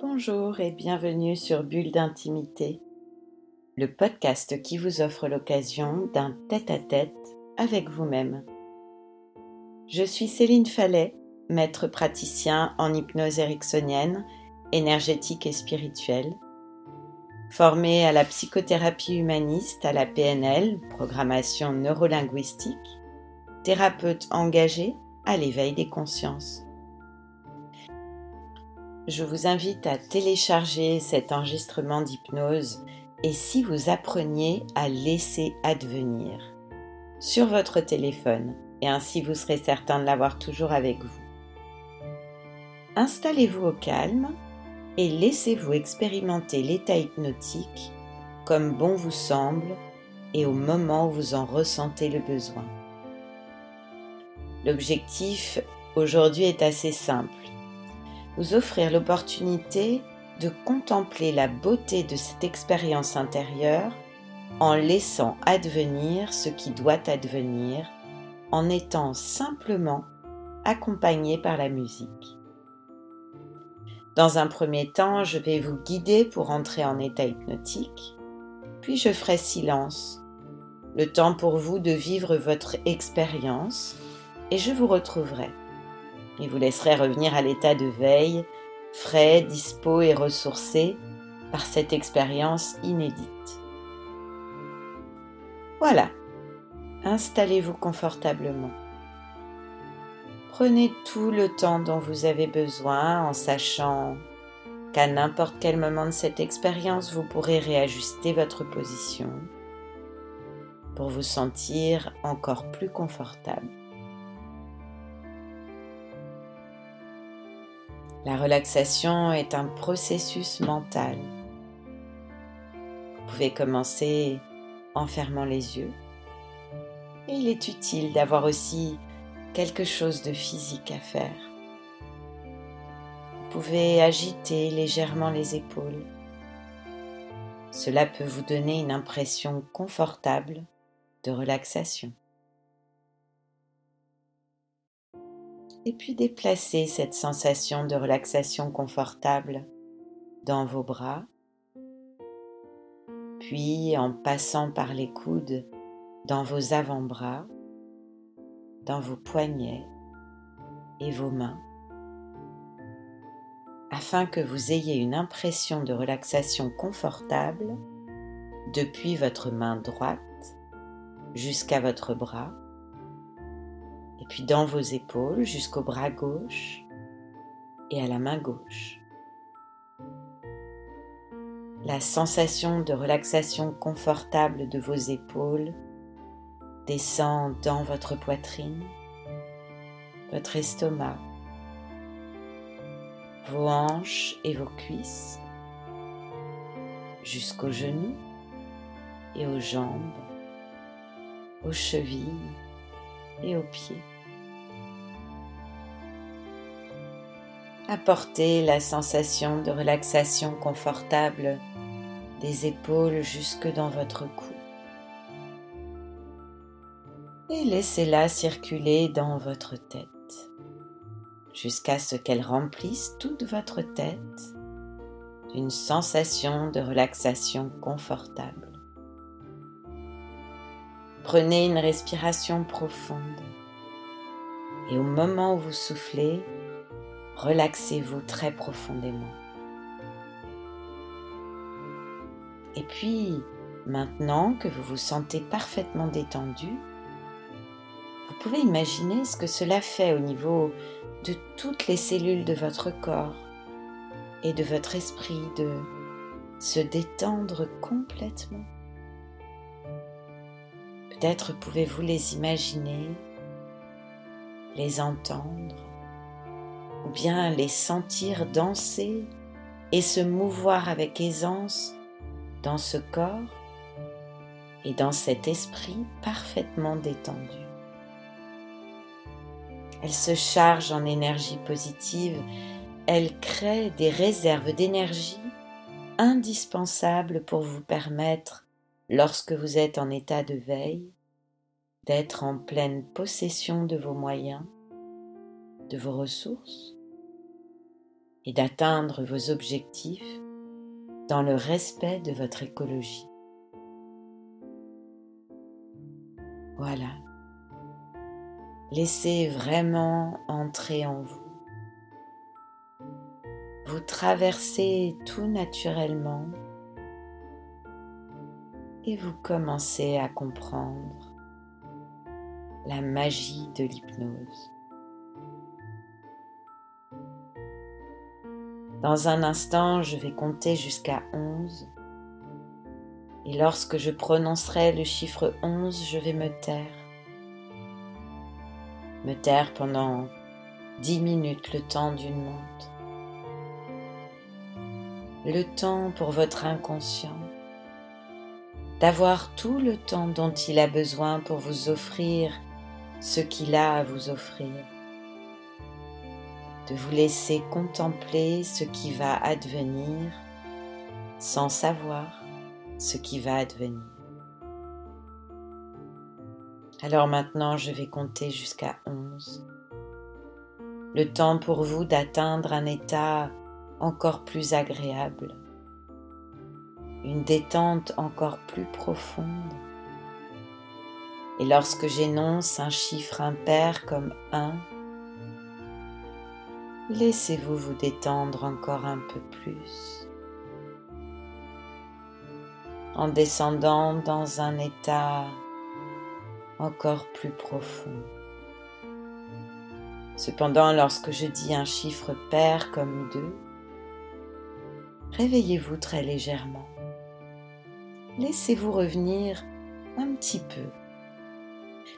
Bonjour et bienvenue sur Bulle d'intimité, le podcast qui vous offre l'occasion d'un tête-à-tête avec vous-même. Je suis Céline Fallet, maître praticien en hypnose ericksonienne, énergétique et spirituelle, formée à la psychothérapie humaniste, à la PNL, programmation neurolinguistique, thérapeute engagée à l'éveil des consciences je vous invite à télécharger cet enregistrement d'hypnose et si vous appreniez à laisser advenir sur votre téléphone et ainsi vous serez certain de l'avoir toujours avec vous. Installez-vous au calme et laissez-vous expérimenter l'état hypnotique comme bon vous semble et au moment où vous en ressentez le besoin. L'objectif aujourd'hui est assez simple vous offrir l'opportunité de contempler la beauté de cette expérience intérieure en laissant advenir ce qui doit advenir, en étant simplement accompagné par la musique. Dans un premier temps, je vais vous guider pour entrer en état hypnotique, puis je ferai silence, le temps pour vous de vivre votre expérience, et je vous retrouverai et vous laisserai revenir à l'état de veille, frais, dispo et ressourcé par cette expérience inédite. Voilà, installez-vous confortablement. Prenez tout le temps dont vous avez besoin en sachant qu'à n'importe quel moment de cette expérience, vous pourrez réajuster votre position pour vous sentir encore plus confortable. La relaxation est un processus mental. Vous pouvez commencer en fermant les yeux. Et il est utile d'avoir aussi quelque chose de physique à faire. Vous pouvez agiter légèrement les épaules. Cela peut vous donner une impression confortable de relaxation. Et puis déplacez cette sensation de relaxation confortable dans vos bras, puis en passant par les coudes dans vos avant-bras, dans vos poignets et vos mains, afin que vous ayez une impression de relaxation confortable depuis votre main droite jusqu'à votre bras puis dans vos épaules jusqu'au bras gauche et à la main gauche. La sensation de relaxation confortable de vos épaules descend dans votre poitrine, votre estomac, vos hanches et vos cuisses, jusqu'aux genoux et aux jambes, aux chevilles et aux pieds. Apportez la sensation de relaxation confortable des épaules jusque dans votre cou. Et laissez-la circuler dans votre tête jusqu'à ce qu'elle remplisse toute votre tête d'une sensation de relaxation confortable. Prenez une respiration profonde et au moment où vous soufflez, relaxez-vous très profondément. Et puis, maintenant que vous vous sentez parfaitement détendu, vous pouvez imaginer ce que cela fait au niveau de toutes les cellules de votre corps et de votre esprit de se détendre complètement. Peut-être pouvez-vous les imaginer, les entendre, ou bien les sentir danser et se mouvoir avec aisance dans ce corps et dans cet esprit parfaitement détendu. Elle se charge en énergie positive, elle crée des réserves d'énergie indispensables pour vous permettre, lorsque vous êtes en état de veille, d'être en pleine possession de vos moyens de vos ressources et d'atteindre vos objectifs dans le respect de votre écologie. Voilà. Laissez vraiment entrer en vous. Vous traversez tout naturellement et vous commencez à comprendre la magie de l'hypnose. Dans un instant, je vais compter jusqu'à 11. Et lorsque je prononcerai le chiffre 11, je vais me taire. Me taire pendant 10 minutes, le temps d'une montre. Le temps pour votre inconscient d'avoir tout le temps dont il a besoin pour vous offrir ce qu'il a à vous offrir de vous laisser contempler ce qui va advenir sans savoir ce qui va advenir. Alors maintenant, je vais compter jusqu'à 11. Le temps pour vous d'atteindre un état encore plus agréable, une détente encore plus profonde. Et lorsque j'énonce un chiffre impair comme 1, Laissez-vous vous détendre encore un peu plus en descendant dans un état encore plus profond. Cependant, lorsque je dis un chiffre pair comme deux, réveillez-vous très légèrement. Laissez-vous revenir un petit peu.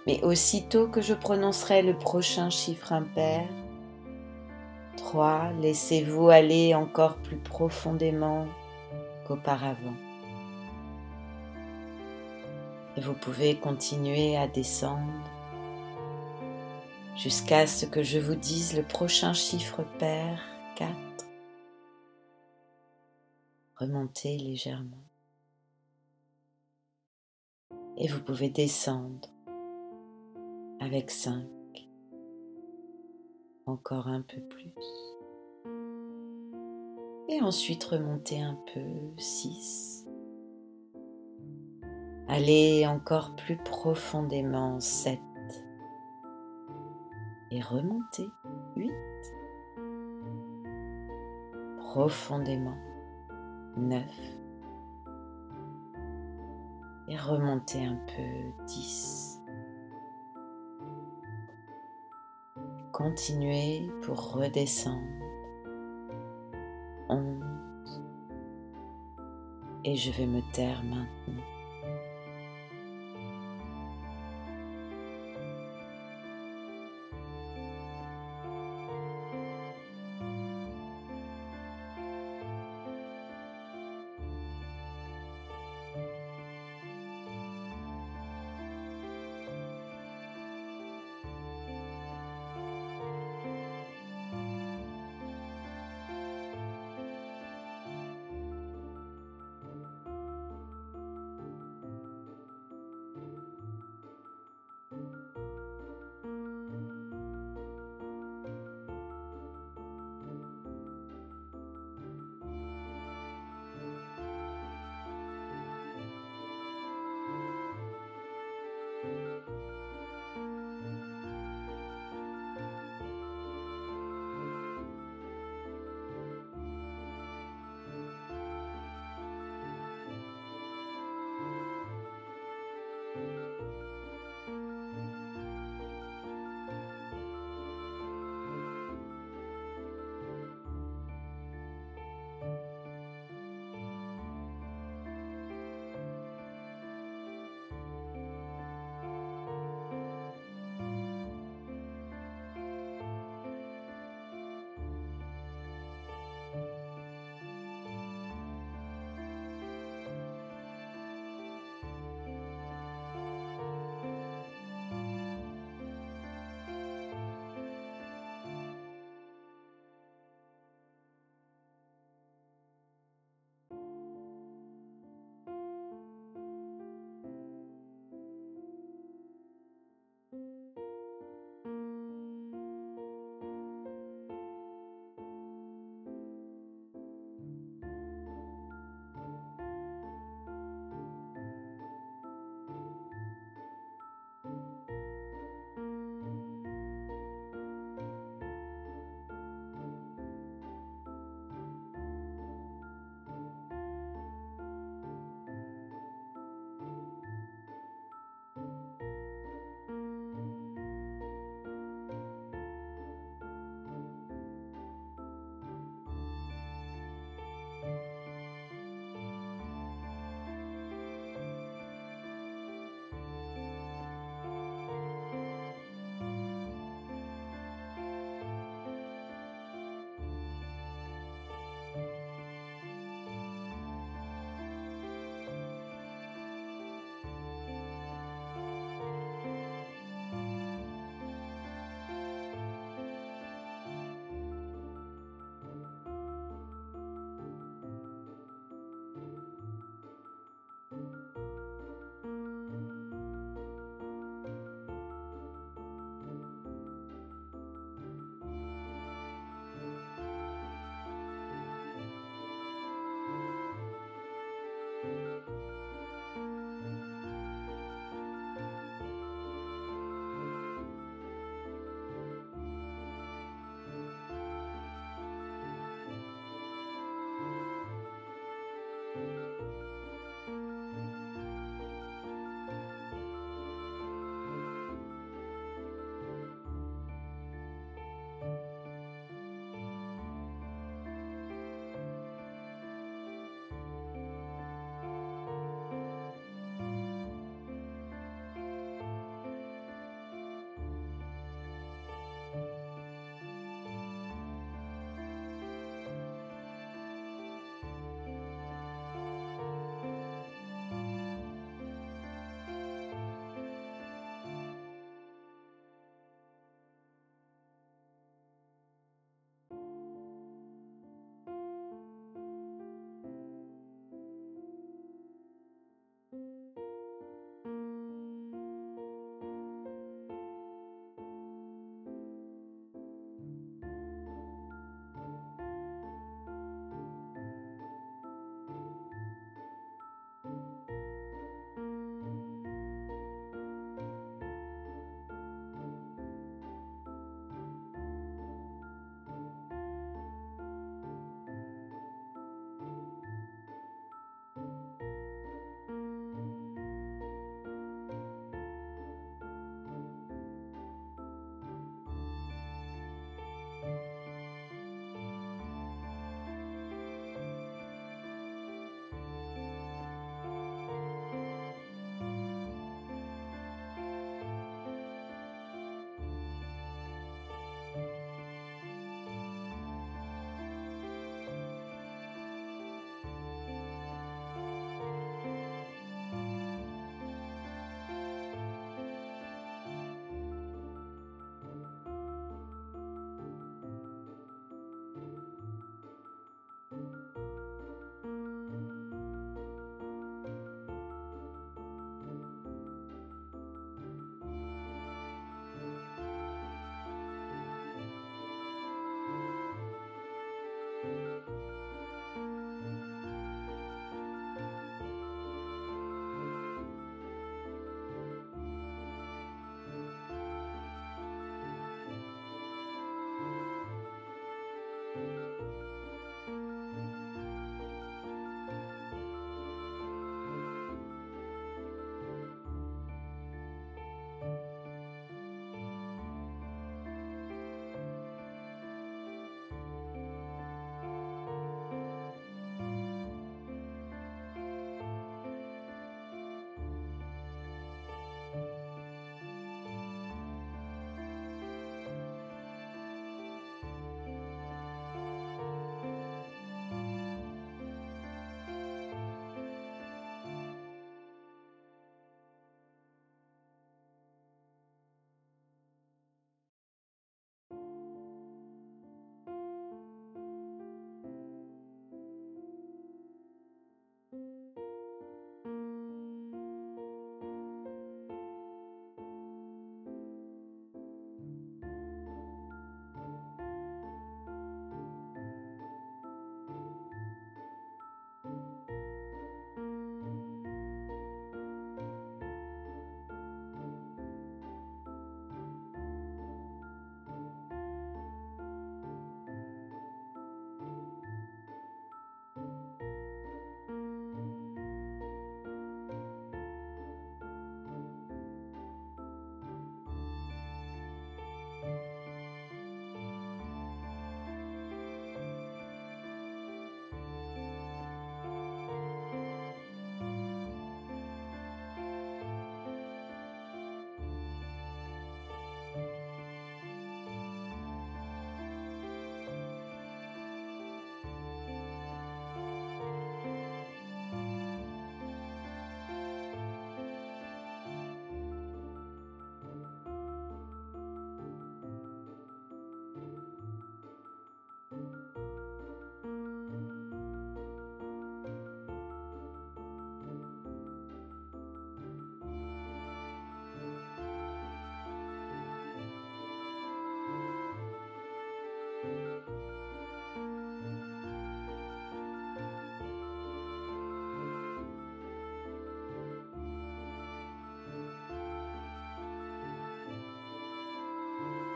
Mais aussitôt que je prononcerai le prochain chiffre impair, 3. Laissez-vous aller encore plus profondément qu'auparavant. Et vous pouvez continuer à descendre jusqu'à ce que je vous dise le prochain chiffre pair, 4. Remontez légèrement. Et vous pouvez descendre avec 5 encore un peu plus. Et ensuite remonter un peu, 6. Allez encore plus profondément, 7. Et remonter, 8. Profondément, 9. Et remonter un peu, 10. Continuer pour redescendre. 11. Et je vais me taire maintenant.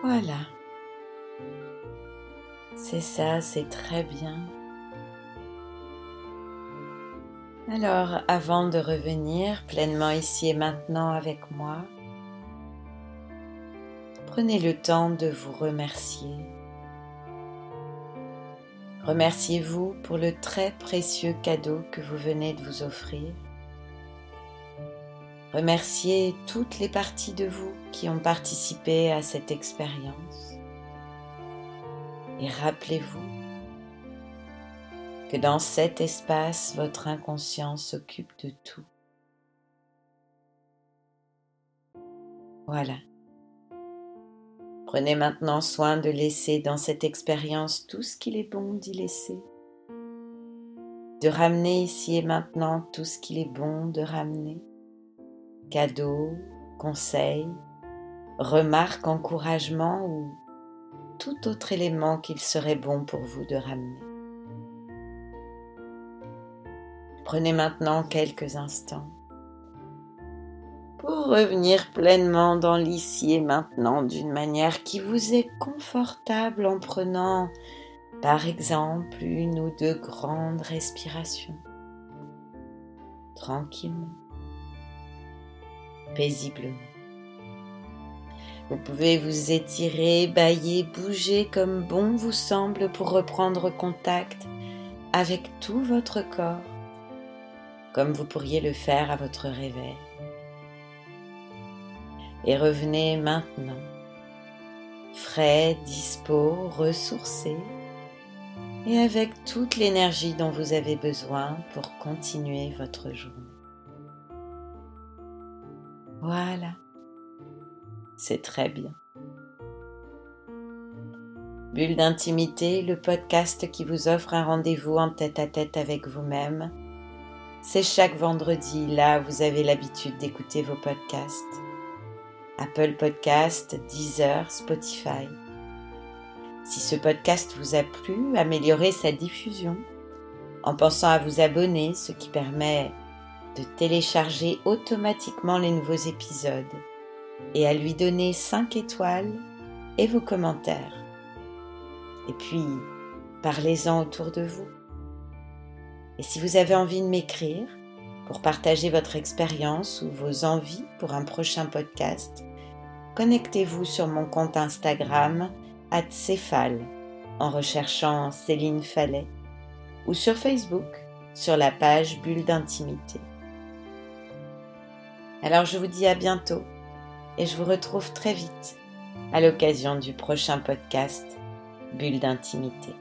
Voilà. C'est ça, c'est très bien. Alors, avant de revenir pleinement ici et maintenant avec moi, prenez le temps de vous remercier. Remerciez-vous pour le très précieux cadeau que vous venez de vous offrir. Remerciez toutes les parties de vous qui ont participé à cette expérience. Et rappelez-vous que dans cet espace, votre inconscient s'occupe de tout. Voilà. Prenez maintenant soin de laisser dans cette expérience tout ce qu'il est bon d'y laisser. De ramener ici et maintenant tout ce qu'il est bon de ramener. Cadeaux, conseils, remarques, encouragements ou tout autre élément qu'il serait bon pour vous de ramener. Prenez maintenant quelques instants pour revenir pleinement dans l'ici et maintenant d'une manière qui vous est confortable en prenant par exemple une ou deux grandes respirations tranquillement, paisiblement. Vous pouvez vous étirer, bailler, bouger comme bon vous semble pour reprendre contact avec tout votre corps comme vous pourriez le faire à votre réveil. Et revenez maintenant, frais, dispo, ressourcé, et avec toute l'énergie dont vous avez besoin pour continuer votre journée. Voilà, c'est très bien. Bulle d'intimité, le podcast qui vous offre un rendez-vous en tête à tête avec vous-même c'est chaque vendredi, là vous avez l'habitude d'écouter vos podcasts. Apple Podcast, Deezer, Spotify. Si ce podcast vous a plu, améliorez sa diffusion en pensant à vous abonner, ce qui permet de télécharger automatiquement les nouveaux épisodes et à lui donner 5 étoiles et vos commentaires. Et puis, parlez-en autour de vous. Et si vous avez envie de m'écrire pour partager votre expérience ou vos envies pour un prochain podcast, connectez-vous sur mon compte Instagram @céphale en recherchant Céline Fallet ou sur Facebook sur la page Bulle d'intimité. Alors je vous dis à bientôt et je vous retrouve très vite à l'occasion du prochain podcast Bulle d'intimité.